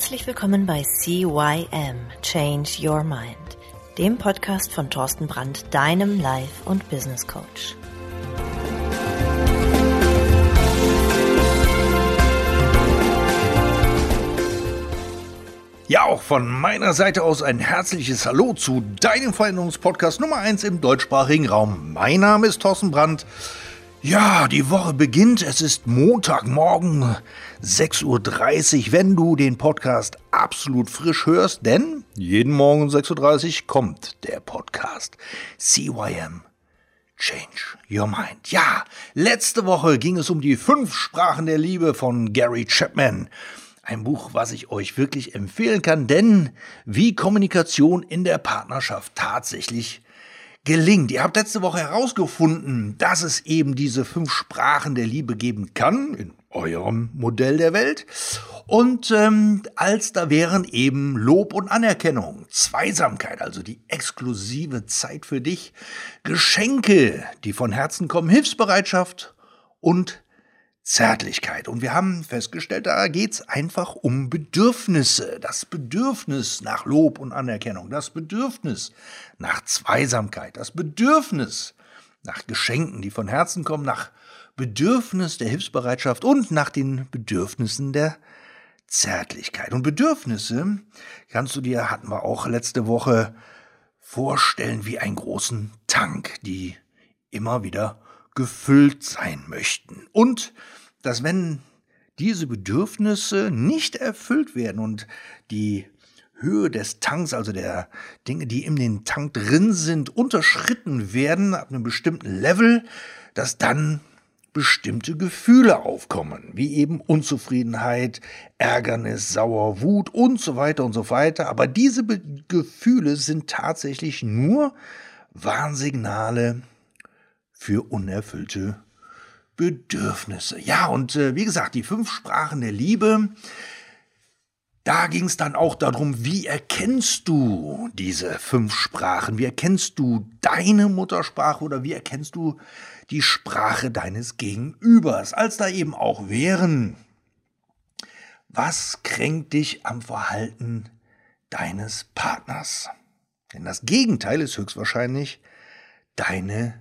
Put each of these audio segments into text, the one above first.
Herzlich willkommen bei CYM Change Your Mind, dem Podcast von Thorsten Brandt, deinem Life- und Business Coach. Ja, auch von meiner Seite aus ein herzliches Hallo zu deinem Veränderungspodcast Nummer 1 im deutschsprachigen Raum. Mein Name ist Thorsten Brandt. Ja, die Woche beginnt. Es ist Montagmorgen, 6.30 Uhr, wenn du den Podcast absolut frisch hörst, denn jeden Morgen 6.30 Uhr kommt der Podcast CYM Change Your Mind. Ja, letzte Woche ging es um die fünf Sprachen der Liebe von Gary Chapman. Ein Buch, was ich euch wirklich empfehlen kann, denn wie Kommunikation in der Partnerschaft tatsächlich gelingt. Ihr habt letzte Woche herausgefunden, dass es eben diese fünf Sprachen der Liebe geben kann, in eurem Modell der Welt. Und ähm, als da wären eben Lob und Anerkennung, Zweisamkeit, also die exklusive Zeit für dich, Geschenke, die von Herzen kommen, Hilfsbereitschaft und Zärtlichkeit. Und wir haben festgestellt, da geht's einfach um Bedürfnisse. Das Bedürfnis nach Lob und Anerkennung, das Bedürfnis nach Zweisamkeit, das Bedürfnis nach Geschenken, die von Herzen kommen, nach Bedürfnis der Hilfsbereitschaft und nach den Bedürfnissen der Zärtlichkeit. Und Bedürfnisse kannst du dir, hatten wir auch letzte Woche, vorstellen wie einen großen Tank, die immer wieder gefüllt sein möchten. Und dass wenn diese Bedürfnisse nicht erfüllt werden und die Höhe des Tanks, also der Dinge, die in den Tank drin sind, unterschritten werden ab einem bestimmten Level, dass dann bestimmte Gefühle aufkommen, wie eben Unzufriedenheit, Ärgernis, Sauer, Wut und so weiter und so weiter. Aber diese Be Gefühle sind tatsächlich nur Warnsignale für unerfüllte Bedürfnisse. Ja, und äh, wie gesagt, die fünf Sprachen der Liebe, da ging es dann auch darum, wie erkennst du diese fünf Sprachen? Wie erkennst du deine Muttersprache oder wie erkennst du die Sprache deines Gegenübers? Als da eben auch wären, was kränkt dich am Verhalten deines Partners? Denn das Gegenteil ist höchstwahrscheinlich deine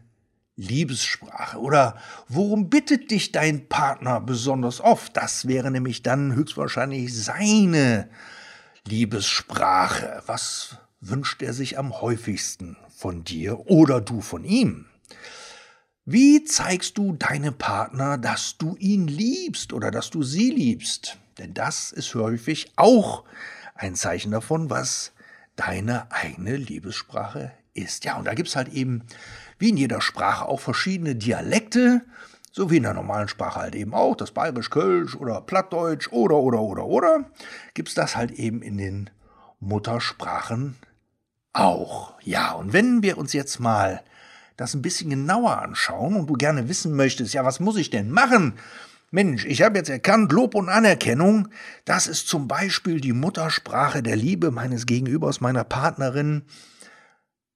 Liebessprache? Oder worum bittet dich dein Partner besonders oft? Das wäre nämlich dann höchstwahrscheinlich seine Liebessprache. Was wünscht er sich am häufigsten von dir oder du von ihm? Wie zeigst du deinem Partner, dass du ihn liebst oder dass du sie liebst? Denn das ist häufig auch ein Zeichen davon, was deine eigene Liebessprache ist. Ja, und da gibt es halt eben wie in jeder Sprache auch verschiedene Dialekte, so wie in der normalen Sprache halt eben auch, das Bayerisch-Kölsch oder Plattdeutsch oder, oder, oder, oder, gibt es das halt eben in den Muttersprachen auch. Ja, und wenn wir uns jetzt mal das ein bisschen genauer anschauen und du gerne wissen möchtest, ja, was muss ich denn machen? Mensch, ich habe jetzt erkannt, Lob und Anerkennung, das ist zum Beispiel die Muttersprache der Liebe meines Gegenübers, meiner Partnerin.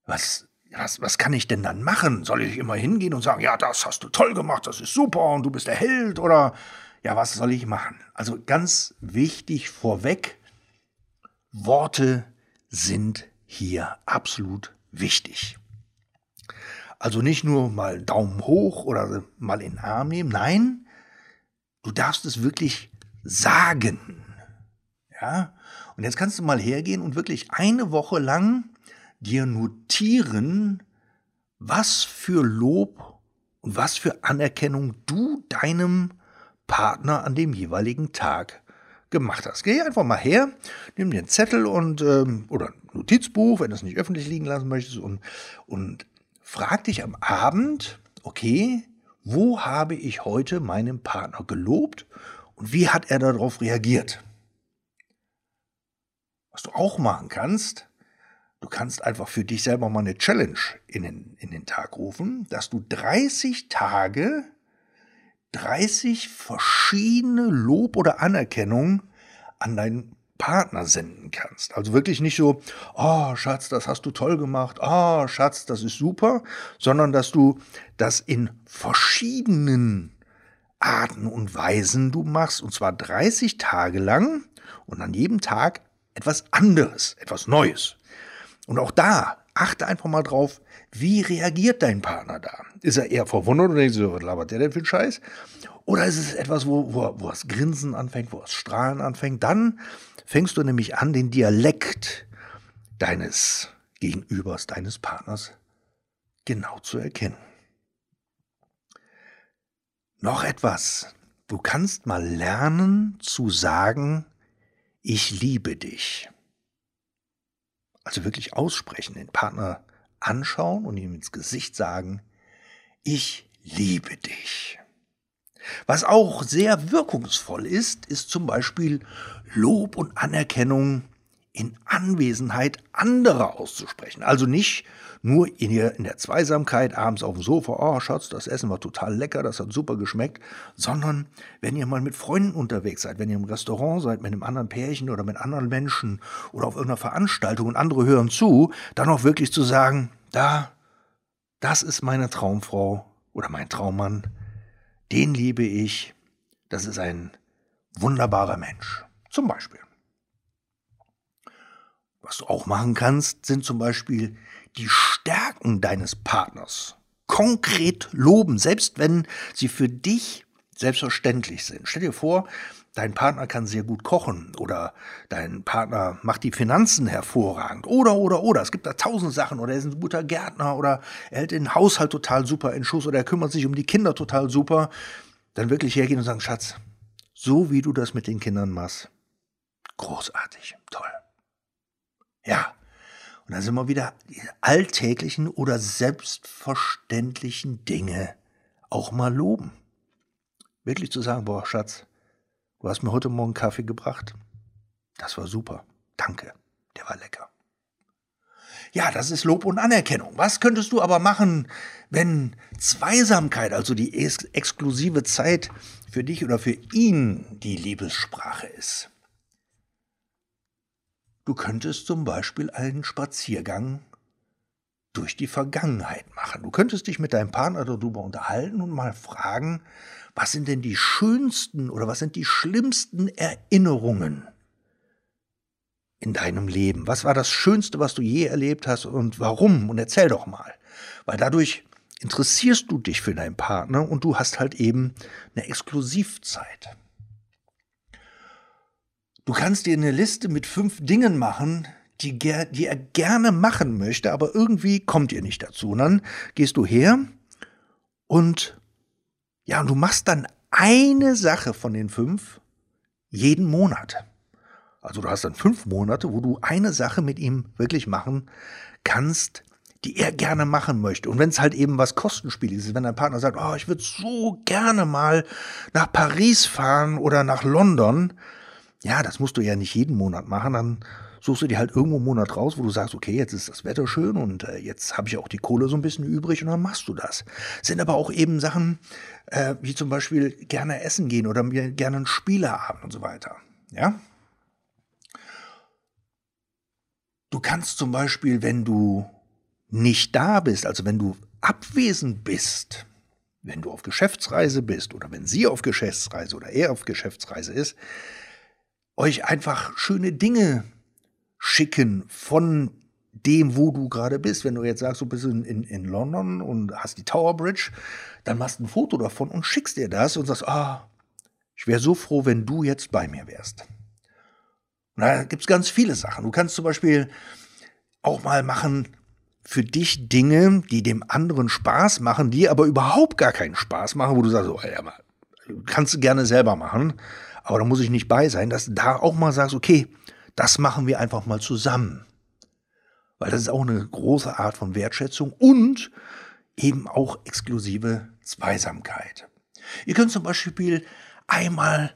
Was was, was kann ich denn dann machen? Soll ich immer hingehen und sagen, ja, das hast du toll gemacht, das ist super und du bist der Held oder ja, was soll ich machen? Also ganz wichtig vorweg, Worte sind hier absolut wichtig. Also nicht nur mal Daumen hoch oder mal in den Arm nehmen, nein, du darfst es wirklich sagen. Ja? Und jetzt kannst du mal hergehen und wirklich eine Woche lang dir notieren, was für Lob und was für Anerkennung du deinem Partner an dem jeweiligen Tag gemacht hast. Geh einfach mal her, nimm dir einen Zettel und ähm, oder ein Notizbuch, wenn du es nicht öffentlich liegen lassen möchtest, und, und frag dich am Abend, okay, wo habe ich heute meinem Partner gelobt und wie hat er darauf reagiert? Was du auch machen kannst, Du kannst einfach für dich selber mal eine Challenge in den, in den Tag rufen, dass du 30 Tage 30 verschiedene Lob oder Anerkennung an deinen Partner senden kannst. Also wirklich nicht so, oh Schatz, das hast du toll gemacht, oh Schatz, das ist super, sondern dass du das in verschiedenen Arten und Weisen du machst, und zwar 30 Tage lang und an jedem Tag etwas anderes, etwas Neues. Und auch da achte einfach mal drauf, wie reagiert dein Partner da? Ist er eher verwundert oder denkt so, was labert der denn für einen Scheiß? Oder ist es etwas, wo, wo, wo das Grinsen anfängt, wo das Strahlen anfängt? Dann fängst du nämlich an, den Dialekt deines Gegenübers, deines Partners genau zu erkennen. Noch etwas. Du kannst mal lernen zu sagen, ich liebe dich. Also wirklich aussprechen, den Partner anschauen und ihm ins Gesicht sagen, ich liebe dich. Was auch sehr wirkungsvoll ist, ist zum Beispiel Lob und Anerkennung in Anwesenheit anderer auszusprechen. Also nicht nur in, ihr, in der Zweisamkeit abends auf dem Sofa, oh Schatz, das Essen war total lecker, das hat super geschmeckt, sondern wenn ihr mal mit Freunden unterwegs seid, wenn ihr im Restaurant seid, mit einem anderen Pärchen oder mit anderen Menschen oder auf irgendeiner Veranstaltung und andere hören zu, dann auch wirklich zu sagen, da, das ist meine Traumfrau oder mein Traummann, den liebe ich, das ist ein wunderbarer Mensch. Zum Beispiel. Was du auch machen kannst, sind zum Beispiel die Stärken deines Partners konkret loben, selbst wenn sie für dich selbstverständlich sind. Stell dir vor, dein Partner kann sehr gut kochen oder dein Partner macht die Finanzen hervorragend oder, oder, oder. Es gibt da tausend Sachen oder er ist ein guter Gärtner oder er hält den Haushalt total super in Schuss oder er kümmert sich um die Kinder total super. Dann wirklich hergehen und sagen, Schatz, so wie du das mit den Kindern machst, großartig, toll. Ja. Und da sind wir wieder die alltäglichen oder selbstverständlichen Dinge auch mal loben. Wirklich zu sagen, boah, Schatz, du hast mir heute Morgen Kaffee gebracht. Das war super. Danke. Der war lecker. Ja, das ist Lob und Anerkennung. Was könntest du aber machen, wenn Zweisamkeit, also die ex exklusive Zeit für dich oder für ihn die Liebessprache ist? Du könntest zum Beispiel einen Spaziergang durch die Vergangenheit machen. Du könntest dich mit deinem Partner darüber unterhalten und mal fragen, was sind denn die schönsten oder was sind die schlimmsten Erinnerungen in deinem Leben? Was war das Schönste, was du je erlebt hast und warum? Und erzähl doch mal. Weil dadurch interessierst du dich für deinen Partner und du hast halt eben eine Exklusivzeit. Du kannst dir eine Liste mit fünf Dingen machen, die, die er gerne machen möchte, aber irgendwie kommt ihr nicht dazu. Und dann gehst du her und ja, und du machst dann eine Sache von den fünf jeden Monat. Also du hast dann fünf Monate, wo du eine Sache mit ihm wirklich machen kannst, die er gerne machen möchte. Und wenn es halt eben was Kostenspieliges ist, wenn dein Partner sagt, oh, ich würde so gerne mal nach Paris fahren oder nach London, ja, das musst du ja nicht jeden Monat machen, dann suchst du dir halt irgendwo einen Monat raus, wo du sagst, okay, jetzt ist das Wetter schön und äh, jetzt habe ich auch die Kohle so ein bisschen übrig und dann machst du das. Sind aber auch eben Sachen, äh, wie zum Beispiel gerne essen gehen oder mir gerne einen Spieleabend und so weiter. Ja? Du kannst zum Beispiel, wenn du nicht da bist, also wenn du abwesend bist, wenn du auf Geschäftsreise bist oder wenn sie auf Geschäftsreise oder er auf Geschäftsreise ist, euch einfach schöne Dinge schicken von dem, wo du gerade bist. Wenn du jetzt sagst, du bist in, in, London und hast die Tower Bridge, dann machst du ein Foto davon und schickst dir das und sagst, ah, ich wäre so froh, wenn du jetzt bei mir wärst. Und da gibt es ganz viele Sachen. Du kannst zum Beispiel auch mal machen für dich Dinge, die dem anderen Spaß machen, die aber überhaupt gar keinen Spaß machen, wo du sagst, oh, ja, kannst du gerne selber machen, aber da muss ich nicht bei sein, dass du da auch mal sagst, okay, das machen wir einfach mal zusammen. Weil das ist auch eine große Art von Wertschätzung und eben auch exklusive Zweisamkeit. Ihr könnt zum Beispiel einmal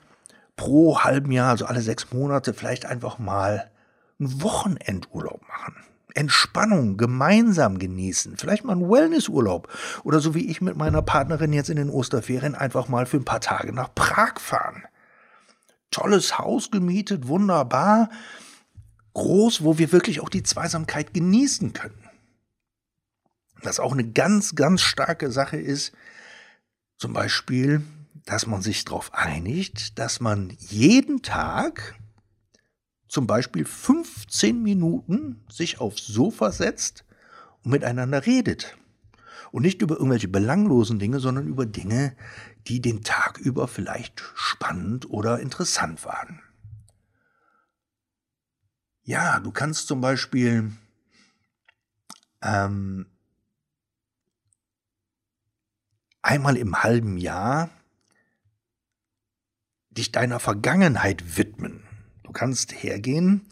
pro halben Jahr, also alle sechs Monate, vielleicht einfach mal einen Wochenendurlaub machen. Entspannung gemeinsam genießen. Vielleicht mal einen Wellnessurlaub. Oder so wie ich mit meiner Partnerin jetzt in den Osterferien einfach mal für ein paar Tage nach Prag fahren tolles Haus gemietet, wunderbar, groß, wo wir wirklich auch die Zweisamkeit genießen können. Was auch eine ganz, ganz starke Sache ist, zum Beispiel dass man sich darauf einigt, dass man jeden Tag zum Beispiel 15 Minuten sich aufs Sofa setzt und miteinander redet. Und nicht über irgendwelche belanglosen Dinge, sondern über Dinge, die den Tag über vielleicht spannend oder interessant waren. Ja, du kannst zum Beispiel ähm, einmal im halben Jahr dich deiner Vergangenheit widmen. Du kannst hergehen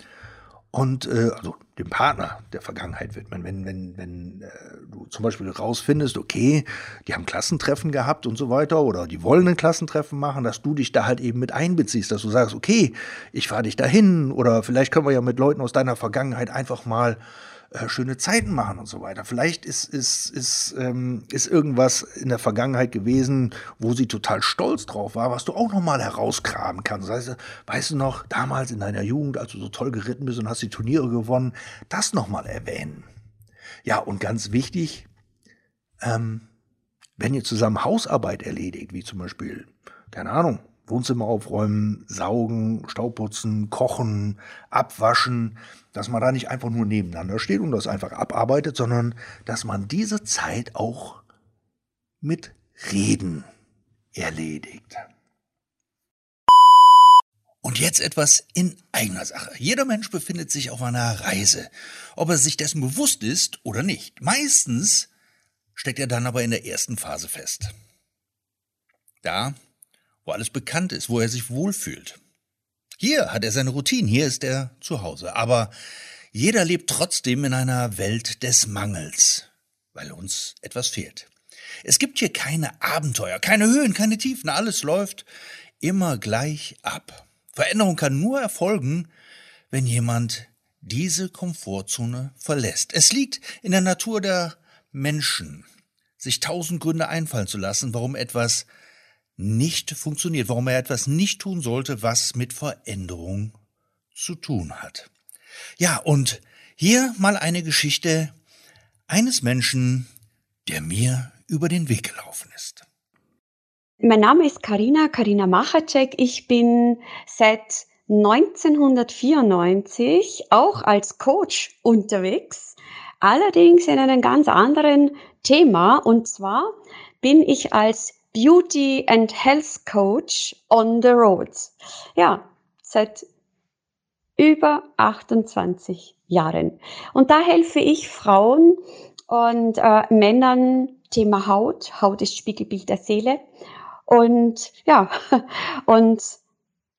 und äh, also dem Partner der Vergangenheit widmen. Wenn, wenn, wenn äh, du zum Beispiel rausfindest, okay, die haben Klassentreffen gehabt und so weiter oder die wollen ein Klassentreffen machen, dass du dich da halt eben mit einbeziehst, dass du sagst, okay, ich fahre dich dahin oder vielleicht können wir ja mit Leuten aus deiner Vergangenheit einfach mal äh, schöne Zeiten machen und so weiter. Vielleicht ist, ist, ist, ähm, ist irgendwas in der Vergangenheit gewesen, wo sie total stolz drauf war, was du auch nochmal herausgraben kannst. Das heißt, weißt du noch, damals in deiner Jugend, als du so toll geritten bist und hast die Turniere gewonnen, das nochmal erwähnen. Ja, und ganz wichtig, ähm, wenn ihr zusammen Hausarbeit erledigt, wie zum Beispiel, keine Ahnung, Wohnzimmer aufräumen, saugen, Staubputzen, kochen, abwaschen, dass man da nicht einfach nur nebeneinander steht und das einfach abarbeitet, sondern dass man diese Zeit auch mit Reden erledigt. Und jetzt etwas in eigener Sache. Jeder Mensch befindet sich auf einer Reise, ob er sich dessen bewusst ist oder nicht. Meistens steckt er dann aber in der ersten Phase fest. Da wo alles bekannt ist, wo er sich wohlfühlt. Hier hat er seine Routine, hier ist er zu Hause. Aber jeder lebt trotzdem in einer Welt des Mangels, weil uns etwas fehlt. Es gibt hier keine Abenteuer, keine Höhen, keine Tiefen, alles läuft immer gleich ab. Veränderung kann nur erfolgen, wenn jemand diese Komfortzone verlässt. Es liegt in der Natur der Menschen, sich tausend Gründe einfallen zu lassen, warum etwas nicht funktioniert, warum er etwas nicht tun sollte, was mit Veränderung zu tun hat. Ja, und hier mal eine Geschichte eines Menschen, der mir über den Weg gelaufen ist. Mein Name ist Karina, Karina Machacek. Ich bin seit 1994 auch als Coach unterwegs, allerdings in einem ganz anderen Thema. Und zwar bin ich als Beauty and Health Coach on the Roads. Ja, seit über 28 Jahren. Und da helfe ich Frauen und äh, Männern Thema Haut. Haut ist Spiegelbild der Seele. Und ja, und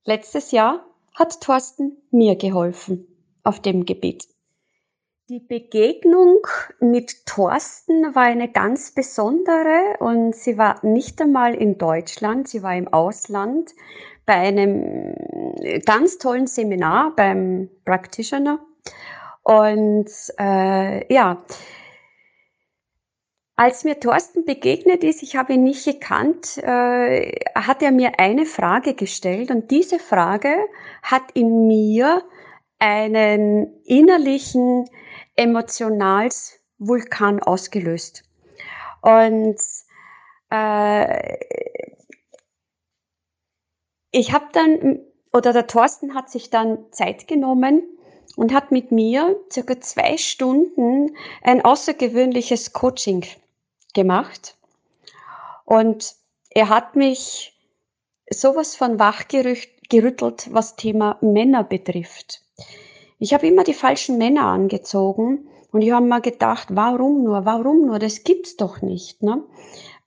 letztes Jahr hat Thorsten mir geholfen auf dem Gebiet. Die Begegnung mit Thorsten war eine ganz besondere und sie war nicht einmal in Deutschland, sie war im Ausland bei einem ganz tollen Seminar beim Practitioner. Und äh, ja, als mir Thorsten begegnet ist, ich habe ihn nicht gekannt, äh, hat er mir eine Frage gestellt und diese Frage hat in mir einen innerlichen emotionals Vulkan ausgelöst. Und äh, ich habe dann, oder der Thorsten hat sich dann Zeit genommen und hat mit mir circa zwei Stunden ein außergewöhnliches Coaching gemacht. Und er hat mich sowas von wachgerüttelt, was Thema Männer betrifft. Ich habe immer die falschen Männer angezogen und ich habe mir gedacht, warum nur, warum nur, das gibt's doch nicht. Ne?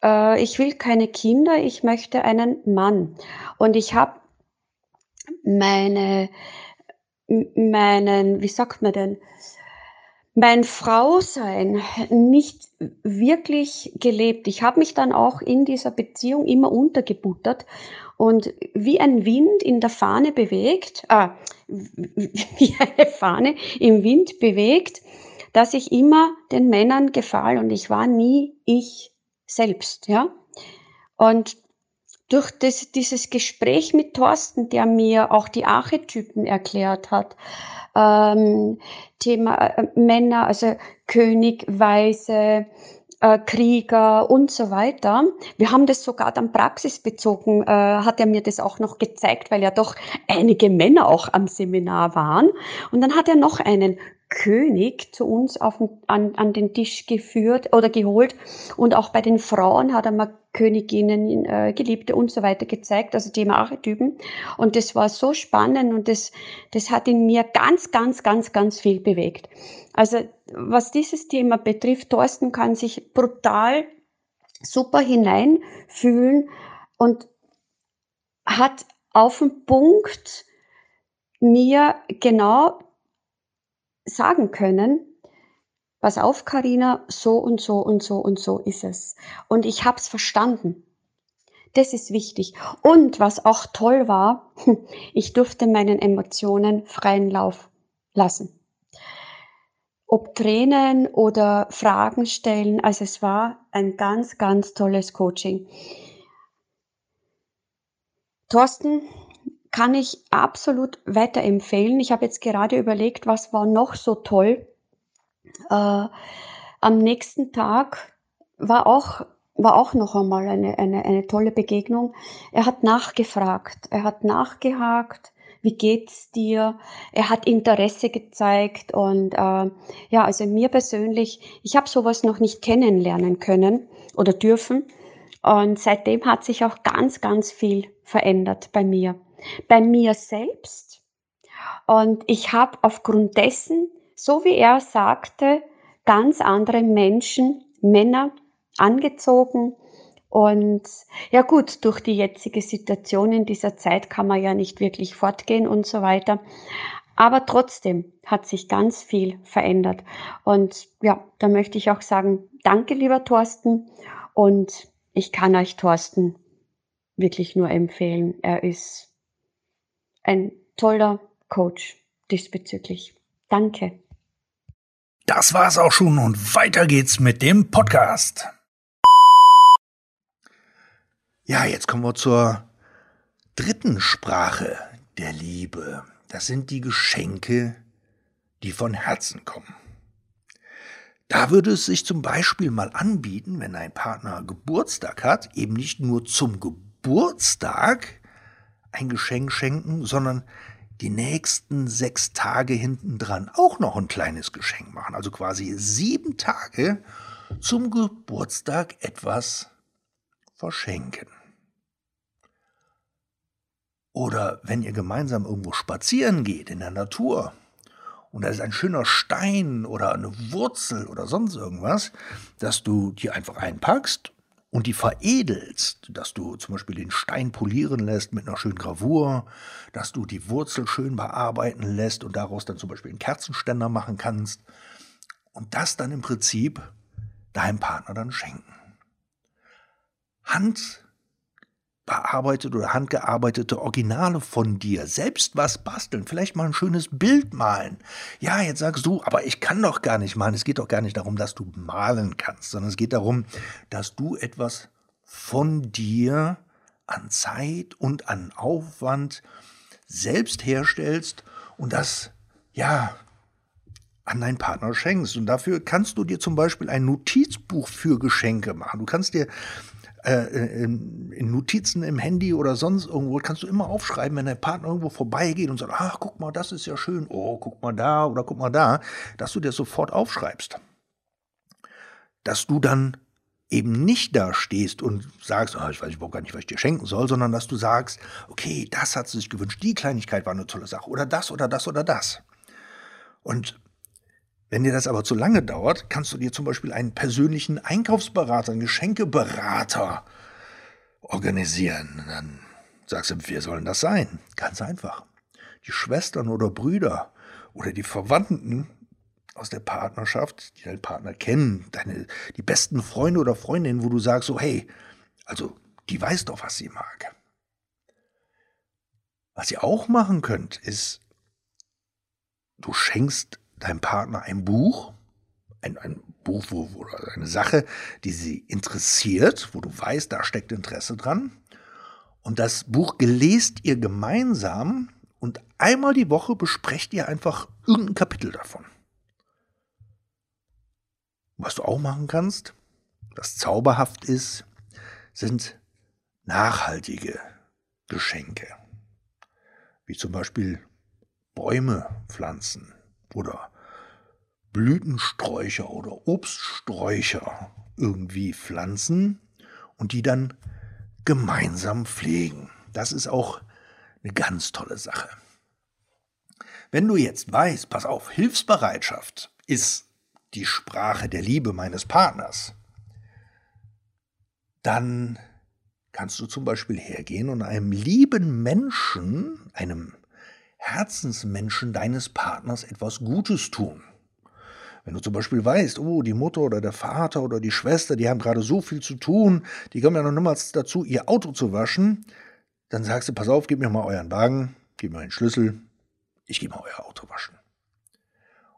Äh, ich will keine Kinder, ich möchte einen Mann. Und ich habe meine, meinen, wie sagt man denn, mein Frausein nicht wirklich gelebt. Ich habe mich dann auch in dieser Beziehung immer untergebuttert und wie ein Wind in der Fahne bewegt, äh, wie eine Fahne im Wind bewegt, dass ich immer den Männern gefahl und ich war nie ich selbst, ja. Und durch das, dieses Gespräch mit Thorsten, der mir auch die Archetypen erklärt hat, ähm, Thema äh, Männer, also König, Weise, äh, Krieger und so weiter. Wir haben das sogar dann praxisbezogen, äh, hat er mir das auch noch gezeigt, weil ja doch einige Männer auch am Seminar waren. Und dann hat er noch einen König zu uns auf, an, an den Tisch geführt oder geholt. Und auch bei den Frauen hat er mal Königinnen, äh, Geliebte und so weiter gezeigt, also Thema Archetypen. Und das war so spannend und das, das hat in mir ganz, ganz, ganz, ganz viel bewegt. Also was dieses Thema betrifft, Thorsten kann sich brutal super hineinfühlen und hat auf den Punkt mir genau sagen können, pass auf, Karina, so und so und so und so ist es. Und ich habe es verstanden. Das ist wichtig. Und was auch toll war, ich durfte meinen Emotionen freien Lauf lassen. Ob Tränen oder Fragen stellen, also es war ein ganz, ganz tolles Coaching. Thorsten, kann ich absolut weiterempfehlen. Ich habe jetzt gerade überlegt, was war noch so toll. Äh, am nächsten Tag war auch, war auch noch einmal eine, eine, eine tolle Begegnung. Er hat nachgefragt, er hat nachgehakt, wie geht's dir? Er hat Interesse gezeigt und äh, ja, also mir persönlich, ich habe sowas noch nicht kennenlernen können oder dürfen und seitdem hat sich auch ganz, ganz viel verändert bei mir bei mir selbst. Und ich habe aufgrund dessen, so wie er sagte, ganz andere Menschen, Männer angezogen. Und ja gut, durch die jetzige Situation in dieser Zeit kann man ja nicht wirklich fortgehen und so weiter. Aber trotzdem hat sich ganz viel verändert. Und ja, da möchte ich auch sagen, danke lieber Thorsten. Und ich kann euch Thorsten wirklich nur empfehlen. Er ist ein toller Coach diesbezüglich. Danke. Das war's auch schon und weiter geht's mit dem Podcast. Ja, jetzt kommen wir zur dritten Sprache der Liebe. Das sind die Geschenke, die von Herzen kommen. Da würde es sich zum Beispiel mal anbieten, wenn ein Partner Geburtstag hat, eben nicht nur zum Geburtstag ein Geschenk schenken, sondern die nächsten sechs Tage hintendran auch noch ein kleines Geschenk machen. Also quasi sieben Tage zum Geburtstag etwas verschenken. Oder wenn ihr gemeinsam irgendwo spazieren geht in der Natur und da ist ein schöner Stein oder eine Wurzel oder sonst irgendwas, dass du die einfach einpackst und die veredelst, dass du zum Beispiel den Stein polieren lässt mit einer schönen Gravur, dass du die Wurzel schön bearbeiten lässt und daraus dann zum Beispiel einen Kerzenständer machen kannst und das dann im Prinzip deinem Partner dann schenken. Hand bearbeitete oder handgearbeitete Originale von dir, selbst was basteln, vielleicht mal ein schönes Bild malen. Ja, jetzt sagst du, aber ich kann doch gar nicht malen. Es geht doch gar nicht darum, dass du malen kannst, sondern es geht darum, dass du etwas von dir an Zeit und an Aufwand selbst herstellst und das, ja, an deinen Partner schenkst. Und dafür kannst du dir zum Beispiel ein Notizbuch für Geschenke machen. Du kannst dir äh, in, in, Notizen im Handy oder sonst irgendwo kannst du immer aufschreiben, wenn dein Partner irgendwo vorbeigeht und sagt, ach, guck mal, das ist ja schön, oh, guck mal da oder guck mal da, dass du dir sofort aufschreibst. Dass du dann eben nicht da stehst und sagst, oh, ich weiß überhaupt gar nicht, was ich dir schenken soll, sondern dass du sagst, okay, das hat sie sich gewünscht, die Kleinigkeit war eine tolle Sache oder das oder das oder das. Und wenn dir das aber zu lange dauert, kannst du dir zum Beispiel einen persönlichen Einkaufsberater, einen Geschenkeberater organisieren. Dann sagst du, wer soll denn das sein? Ganz einfach. Die Schwestern oder Brüder oder die Verwandten aus der Partnerschaft, die deinen Partner kennen, deine, die besten Freunde oder Freundinnen, wo du sagst so, hey, also die weiß doch, was sie mag. Was ihr auch machen könnt, ist, du schenkst deinem Partner ein Buch, ein, ein Buch, wo, wo eine Sache, die sie interessiert, wo du weißt, da steckt Interesse dran. Und das Buch gelest ihr gemeinsam und einmal die Woche besprecht ihr einfach irgendein Kapitel davon. Was du auch machen kannst, das zauberhaft ist, sind nachhaltige Geschenke. Wie zum Beispiel Bäume pflanzen oder Blütensträucher oder Obststräucher irgendwie pflanzen und die dann gemeinsam pflegen. Das ist auch eine ganz tolle Sache. Wenn du jetzt weißt, pass auf, Hilfsbereitschaft ist die Sprache der Liebe meines Partners, dann kannst du zum Beispiel hergehen und einem lieben Menschen, einem Herzensmenschen deines Partners etwas Gutes tun. Wenn du zum Beispiel weißt, oh, die Mutter oder der Vater oder die Schwester, die haben gerade so viel zu tun, die kommen ja noch niemals dazu, ihr Auto zu waschen, dann sagst du, pass auf, gib mir mal euren Wagen, gib mir den Schlüssel, ich gehe mal euer Auto waschen.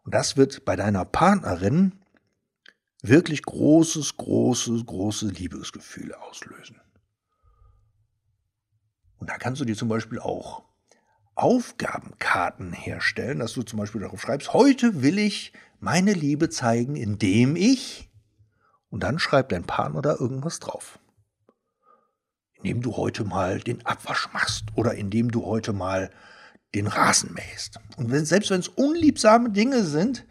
Und das wird bei deiner Partnerin wirklich großes, großes, große Liebesgefühle auslösen. Und da kannst du dir zum Beispiel auch Aufgabenkarten herstellen, dass du zum Beispiel darauf schreibst, heute will ich meine Liebe zeigen, indem ich, und dann schreibt dein Partner da irgendwas drauf. Indem du heute mal den Abwasch machst oder indem du heute mal den Rasen mähst. Und wenn, selbst wenn es unliebsame Dinge sind,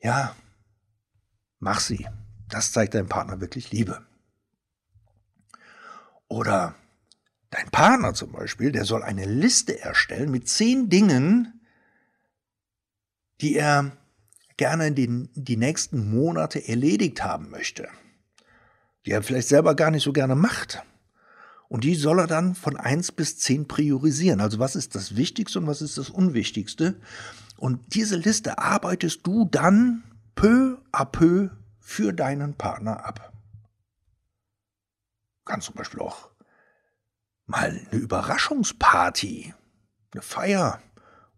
ja, mach sie. Das zeigt deinem Partner wirklich Liebe. Oder dein Partner zum Beispiel, der soll eine Liste erstellen mit zehn Dingen, die er gerne in die nächsten Monate erledigt haben möchte, die er vielleicht selber gar nicht so gerne macht. Und die soll er dann von eins bis zehn priorisieren. Also was ist das Wichtigste und was ist das Unwichtigste? Und diese Liste arbeitest du dann peu à peu für deinen Partner ab. Kannst zum Beispiel auch mal eine Überraschungsparty, eine Feier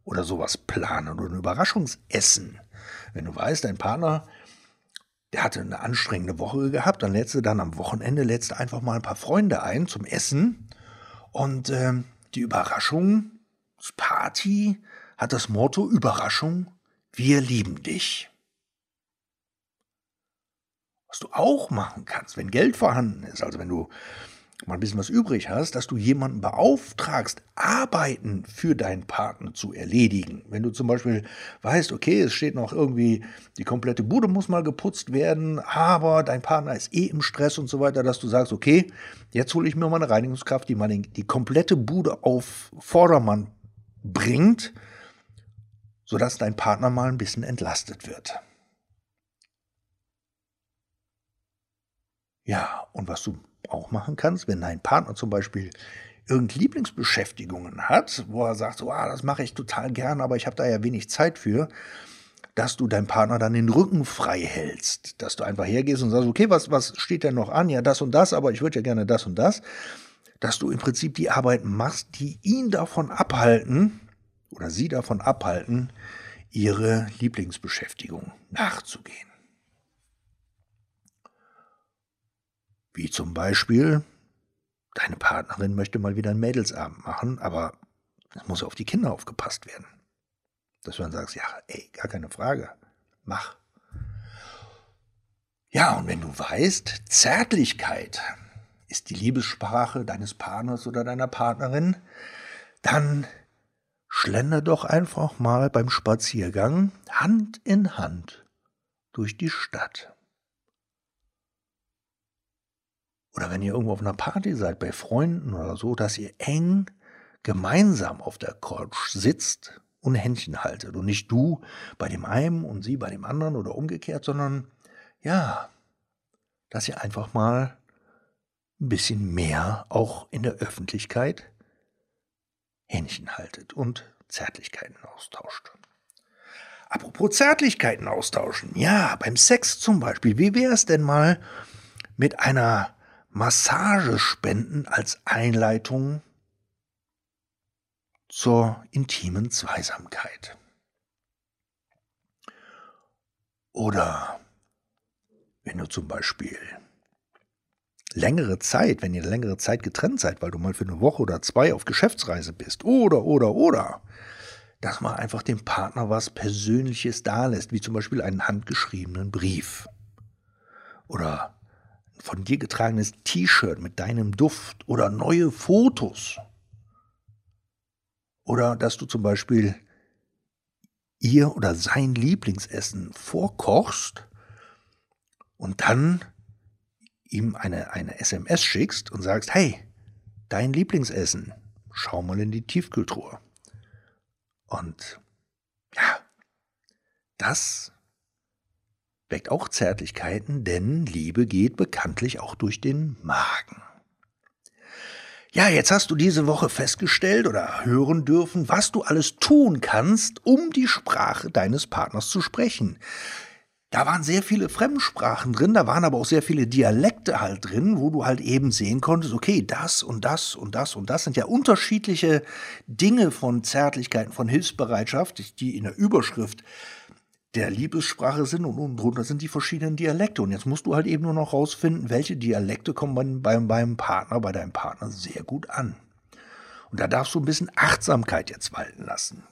oder sowas planen oder ein Überraschungsessen. Wenn du weißt, dein Partner der hatte eine anstrengende Woche gehabt, dann lädst du dann am Wochenende lädst einfach mal ein paar Freunde ein zum Essen und äh, die Überraschung, das Party hat das Motto Überraschung, wir lieben dich. Was du auch machen kannst, wenn Geld vorhanden ist, also wenn du mal ein bisschen was übrig hast, dass du jemanden beauftragst, Arbeiten für deinen Partner zu erledigen. Wenn du zum Beispiel weißt, okay, es steht noch irgendwie, die komplette Bude muss mal geputzt werden, aber dein Partner ist eh im Stress und so weiter, dass du sagst, okay, jetzt hole ich mir mal eine Reinigungskraft, die mal die komplette Bude auf Vordermann bringt, sodass dein Partner mal ein bisschen entlastet wird. Ja, und was du auch machen kannst, wenn dein Partner zum Beispiel irgendeine Lieblingsbeschäftigungen hat, wo er sagt, so, ah, das mache ich total gern, aber ich habe da ja wenig Zeit für, dass du deinem Partner dann den Rücken frei hältst, dass du einfach hergehst und sagst, okay, was, was steht denn noch an? Ja, das und das, aber ich würde ja gerne das und das, dass du im Prinzip die Arbeiten machst, die ihn davon abhalten oder sie davon abhalten, ihre Lieblingsbeschäftigung nachzugehen. Wie zum Beispiel, deine Partnerin möchte mal wieder einen Mädelsabend machen, aber es muss auf die Kinder aufgepasst werden. Dass du dann sagst, ja, ey, gar keine Frage, mach. Ja, und wenn du weißt, Zärtlichkeit ist die Liebessprache deines Partners oder deiner Partnerin, dann schlender doch einfach mal beim Spaziergang Hand in Hand durch die Stadt. Oder wenn ihr irgendwo auf einer Party seid, bei Freunden oder so, dass ihr eng gemeinsam auf der Couch sitzt und Händchen haltet. Und nicht du bei dem einen und sie bei dem anderen oder umgekehrt, sondern ja, dass ihr einfach mal ein bisschen mehr auch in der Öffentlichkeit Händchen haltet und Zärtlichkeiten austauscht. Apropos Zärtlichkeiten austauschen. Ja, beim Sex zum Beispiel. Wie wäre es denn mal mit einer Massagespenden als Einleitung zur intimen Zweisamkeit. Oder wenn du zum Beispiel längere Zeit, wenn ihr längere Zeit getrennt seid, weil du mal für eine Woche oder zwei auf Geschäftsreise bist, oder, oder, oder, dass man einfach dem Partner was Persönliches dalässt, wie zum Beispiel einen handgeschriebenen Brief. Oder von dir getragenes T-Shirt mit deinem Duft oder neue Fotos. Oder dass du zum Beispiel ihr oder sein Lieblingsessen vorkochst und dann ihm eine, eine SMS schickst und sagst, hey, dein Lieblingsessen, schau mal in die Tiefkühltruhe. Und ja, das weckt auch Zärtlichkeiten, denn Liebe geht bekanntlich auch durch den Magen. Ja, jetzt hast du diese Woche festgestellt oder hören dürfen, was du alles tun kannst, um die Sprache deines Partners zu sprechen. Da waren sehr viele Fremdsprachen drin, da waren aber auch sehr viele Dialekte halt drin, wo du halt eben sehen konntest, okay, das und das und das und das sind ja unterschiedliche Dinge von Zärtlichkeiten, von Hilfsbereitschaft, die in der Überschrift der Liebessprache sind und unten drunter sind die verschiedenen Dialekte. Und jetzt musst du halt eben nur noch rausfinden, welche Dialekte kommen beim, beim, beim Partner, bei deinem Partner sehr gut an. Und da darfst du ein bisschen Achtsamkeit jetzt walten lassen.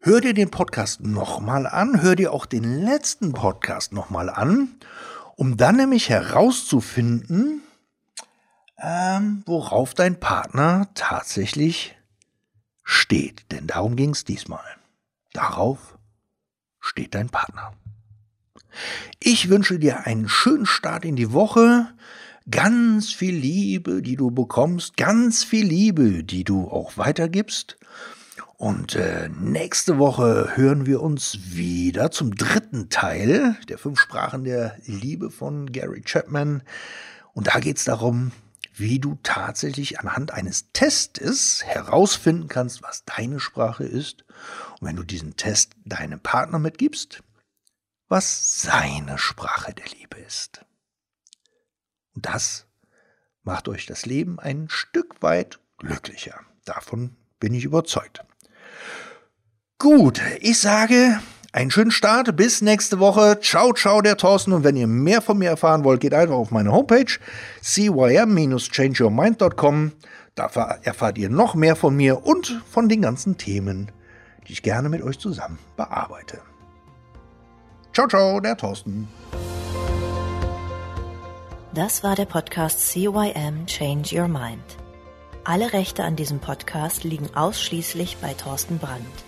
Hör dir den Podcast nochmal an, hör dir auch den letzten Podcast nochmal an, um dann nämlich herauszufinden, ähm, worauf dein Partner tatsächlich steht. Denn darum ging es diesmal. Darauf steht dein Partner. Ich wünsche dir einen schönen Start in die Woche, ganz viel Liebe, die du bekommst, ganz viel Liebe, die du auch weitergibst. Und äh, nächste Woche hören wir uns wieder zum dritten Teil der fünf Sprachen der Liebe von Gary Chapman. Und da geht es darum, wie du tatsächlich anhand eines Testes herausfinden kannst, was deine Sprache ist. Und wenn du diesen Test deinem Partner mitgibst, was seine Sprache der Liebe ist. Und das macht euch das Leben ein Stück weit glücklicher. Davon bin ich überzeugt. Gut, ich sage, einen schönen Start, bis nächste Woche. Ciao, ciao, der Thorsten. Und wenn ihr mehr von mir erfahren wollt, geht einfach auf meine Homepage cym-changeyourmind.com. Da erfahrt ihr noch mehr von mir und von den ganzen Themen, die ich gerne mit euch zusammen bearbeite. Ciao, ciao, der Thorsten. Das war der Podcast CYM Change Your Mind. Alle Rechte an diesem Podcast liegen ausschließlich bei Thorsten Brandt.